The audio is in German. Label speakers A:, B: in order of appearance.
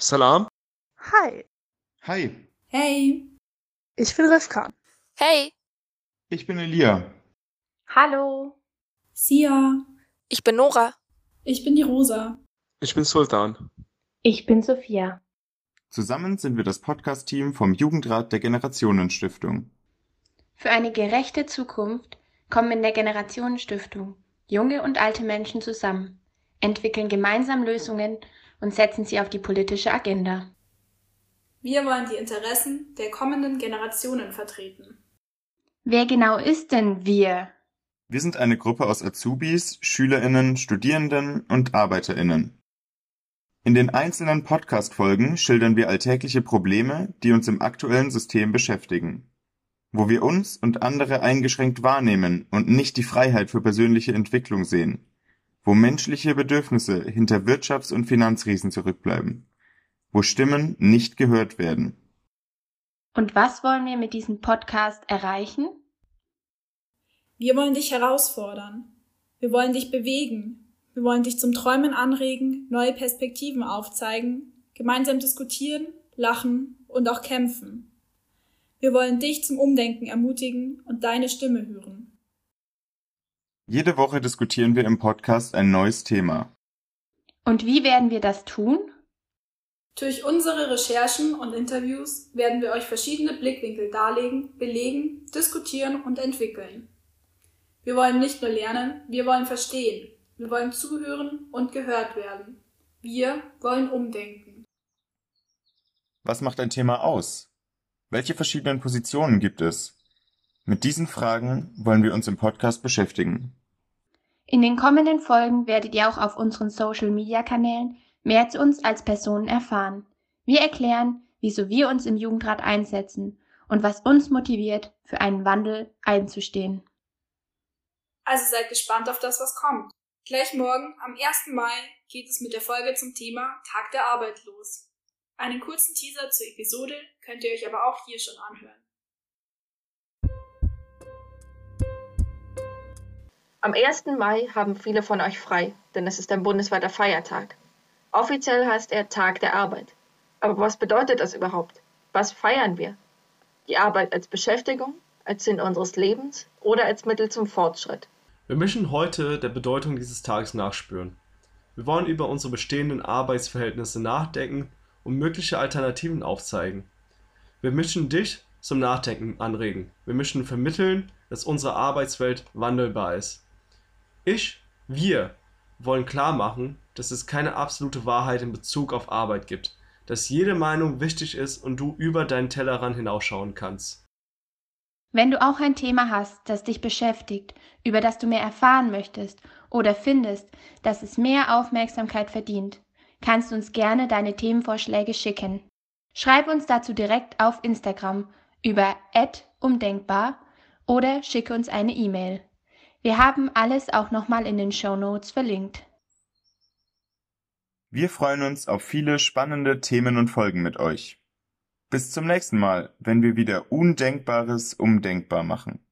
A: Salam.
B: Hi,
C: Hi,
D: Hey,
B: ich bin Rivka.
E: Hey,
C: ich bin Elia.
F: Hallo.
D: Sia,
E: ich bin Nora.
D: ich bin die Rosa.
A: Ich bin Sultan.
F: Ich bin Sophia.
C: Zusammen sind wir das Podcast-Team vom Jugendrat der Generationenstiftung.
F: Für eine gerechte Zukunft kommen in der Generationenstiftung junge und alte Menschen zusammen, entwickeln gemeinsam Lösungen und setzen sie auf die politische Agenda.
D: Wir wollen die Interessen der kommenden Generationen vertreten.
F: Wer genau ist denn wir?
C: Wir sind eine Gruppe aus Azubis, Schülerinnen, Studierenden und Arbeiterinnen. In den einzelnen Podcast-Folgen schildern wir alltägliche Probleme, die uns im aktuellen System beschäftigen. Wo wir uns und andere eingeschränkt wahrnehmen und nicht die Freiheit für persönliche Entwicklung sehen. Wo menschliche Bedürfnisse hinter Wirtschafts- und Finanzriesen zurückbleiben. Wo Stimmen nicht gehört werden.
F: Und was wollen wir mit diesem Podcast erreichen?
D: Wir wollen dich herausfordern. Wir wollen dich bewegen. Wir wollen dich zum Träumen anregen, neue Perspektiven aufzeigen, gemeinsam diskutieren, lachen und auch kämpfen. Wir wollen dich zum Umdenken ermutigen und deine Stimme hören.
C: Jede Woche diskutieren wir im Podcast ein neues Thema.
F: Und wie werden wir das tun?
D: Durch unsere Recherchen und Interviews werden wir euch verschiedene Blickwinkel darlegen, belegen, diskutieren und entwickeln. Wir wollen nicht nur lernen, wir wollen verstehen. Wir wollen zuhören und gehört werden. Wir wollen umdenken.
C: Was macht ein Thema aus? Welche verschiedenen Positionen gibt es? Mit diesen Fragen wollen wir uns im Podcast beschäftigen.
F: In den kommenden Folgen werdet ihr auch auf unseren Social-Media-Kanälen mehr zu uns als Personen erfahren. Wir erklären, wieso wir uns im Jugendrat einsetzen und was uns motiviert, für einen Wandel einzustehen.
D: Also seid gespannt auf das, was kommt. Gleich morgen, am 1. Mai, geht es mit der Folge zum Thema Tag der Arbeit los. Einen kurzen Teaser zur Episode könnt ihr euch aber auch hier schon anhören.
G: Am 1. Mai haben viele von euch frei, denn es ist ein bundesweiter Feiertag. Offiziell heißt er Tag der Arbeit. Aber was bedeutet das überhaupt? Was feiern wir? Die Arbeit als Beschäftigung, als Sinn unseres Lebens oder als Mittel zum Fortschritt?
H: Wir möchten heute der Bedeutung dieses Tages nachspüren. Wir wollen über unsere bestehenden Arbeitsverhältnisse nachdenken und mögliche Alternativen aufzeigen. Wir möchten dich zum Nachdenken anregen. Wir möchten vermitteln, dass unsere Arbeitswelt wandelbar ist. Ich, wir wollen klar machen, dass es keine absolute Wahrheit in Bezug auf Arbeit gibt, dass jede Meinung wichtig ist und du über deinen Tellerrand hinausschauen kannst.
F: Wenn du auch ein Thema hast, das dich beschäftigt, über das du mehr erfahren möchtest oder findest, dass es mehr Aufmerksamkeit verdient, kannst du uns gerne deine Themenvorschläge schicken. Schreib uns dazu direkt auf Instagram über umdenkbar oder schicke uns eine E-Mail. Wir haben alles auch nochmal in den Show Notes verlinkt.
C: Wir freuen uns auf viele spannende Themen und Folgen mit euch. Bis zum nächsten Mal, wenn wir wieder Undenkbares umdenkbar machen.